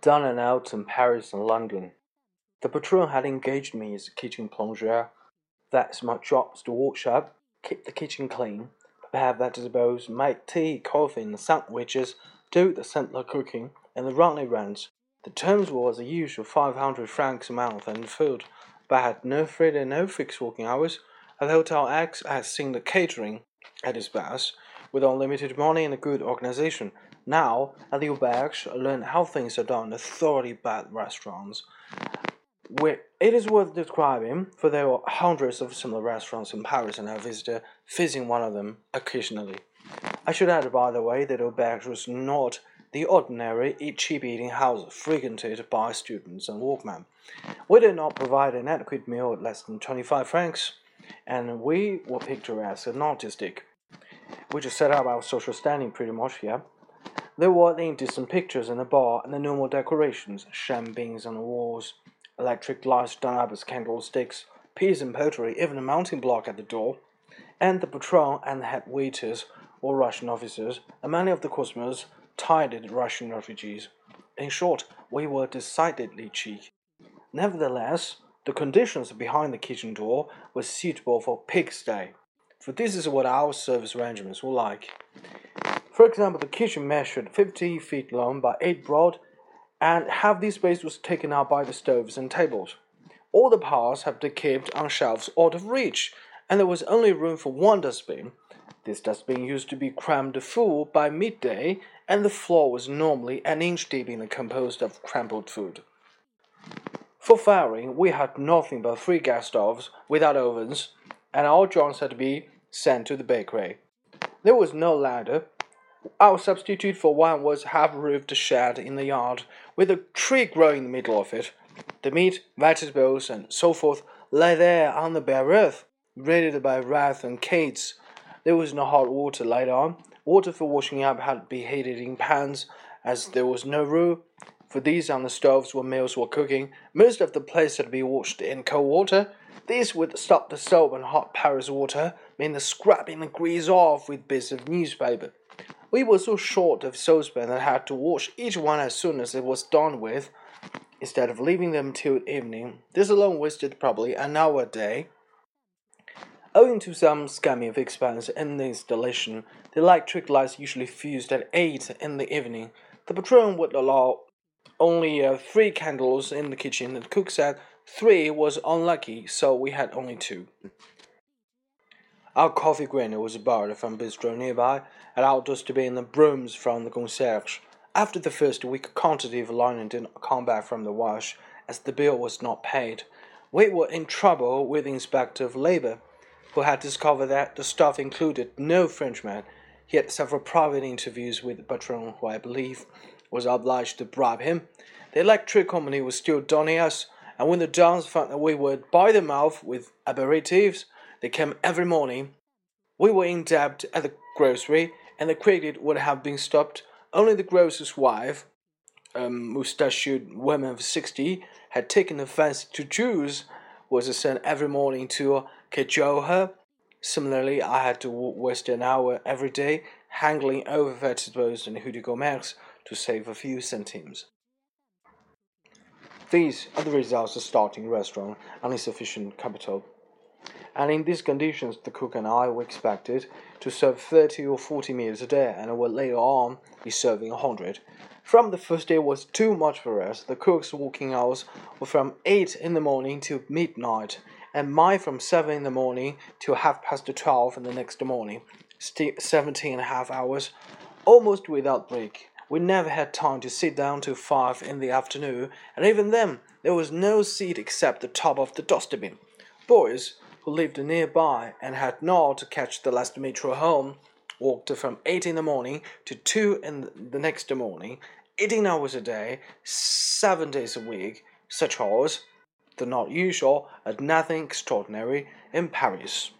Down and out in Paris and London. The patron had engaged me as a kitchen plongeur. That's my job to wash up, keep the kitchen clean, prepare vegetables, make tea, coffee, and sandwiches, do the simpler cooking, and the run errands. The terms were the usual five hundred francs a month and food, but I had no Friday, no fixed working hours. At the Hotel X, I had seen the catering at its best, with unlimited money and a good organization. Now, at the Auberge, I learned how things are done in thoroughly bad restaurants. Where it is worth describing, for there are hundreds of similar restaurants in Paris, and I visited visiting one of them occasionally. I should add, by the way, that Auberge was not the ordinary cheap eating house frequented by students and workmen. We did not provide an adequate meal at less than 25 francs, and we were picturesque and artistic, which is set up our social standing pretty much here. There were indecent pictures in the bar and the normal decorations, champagnes on the walls, electric lights done up as candlesticks, peas and pottery, even a mounting block at the door. And the patron and the head waiters were Russian officers, and many of the customers tired Russian refugees. In short, we were decidedly cheap. Nevertheless, the conditions behind the kitchen door were suitable for pigsty, for this is what our service arrangements were like. For example, the kitchen measured 50 feet long by 8 broad, and half this space was taken up by the stoves and tables. All the parts had been kept on shelves out of reach, and there was only room for one dustbin. This dustbin used to be crammed full by midday, and the floor was normally an inch deep and composed of crumpled food. For firing, we had nothing but three gas stoves without ovens, and all joints had to be sent to the bakery. There was no ladder, our substitute for one was half-roofed shed in the yard, with a tree growing in the middle of it. The meat, vegetables, and so forth lay there on the bare earth, raided by rats and cats. There was no hot water laid on. Water for washing up had to be heated in pans, as there was no room for these on the stoves where meals were cooking. Most of the plates had to be washed in cold water. This would stop the soap and hot Paris water, mean the scrubbing the grease off with bits of newspaper. We were so short of saucepans that I had to wash each one as soon as it was done with, instead of leaving them till evening. This alone wasted probably an hour a day. Owing to some scamming of expense in the installation, the electric lights usually fused at 8 in the evening. The patron would allow only uh, three candles in the kitchen, and the cook said three was unlucky, so we had only two. Our coffee grinder was borrowed from a bistro nearby, and outdoors to be in the brooms from the concierge. After the first week, quantity of linen did not come back from the wash, as the bill was not paid. We were in trouble with the inspector of labor, who had discovered that the stuff included no Frenchman. He had several private interviews with the patron, who I believe was obliged to bribe him. The electric company was still donning us, and when the dons found that we were by the mouth with aperitifs, they came every morning. We were in debt at the grocery, and the credit would have been stopped. Only the grocer's wife, um, a mustachioed woman of sixty, had taken a fancy to Jules, was sent every morning to cajole her. Similarly, I had to waste an hour every day haggling over vegetables and du Commerce to save a few centimes. These are the results of starting a restaurant on insufficient capital and in these conditions the cook and I were expected to serve 30 or 40 meals a day and would later on be serving 100. From the first day was too much for us. The cook's working hours were from 8 in the morning till midnight, and mine from 7 in the morning till half past 12 in the next morning. St- 17 and a half hours, almost without break. We never had time to sit down till 5 in the afternoon, and even then there was no seat except the top of the dustbin. Boris who lived nearby and had not to catch the last metro home, walked from 8 in the morning to 2 in the next morning, 18 hours a day, 7 days a week, such hours, though not usual, and nothing extraordinary in Paris.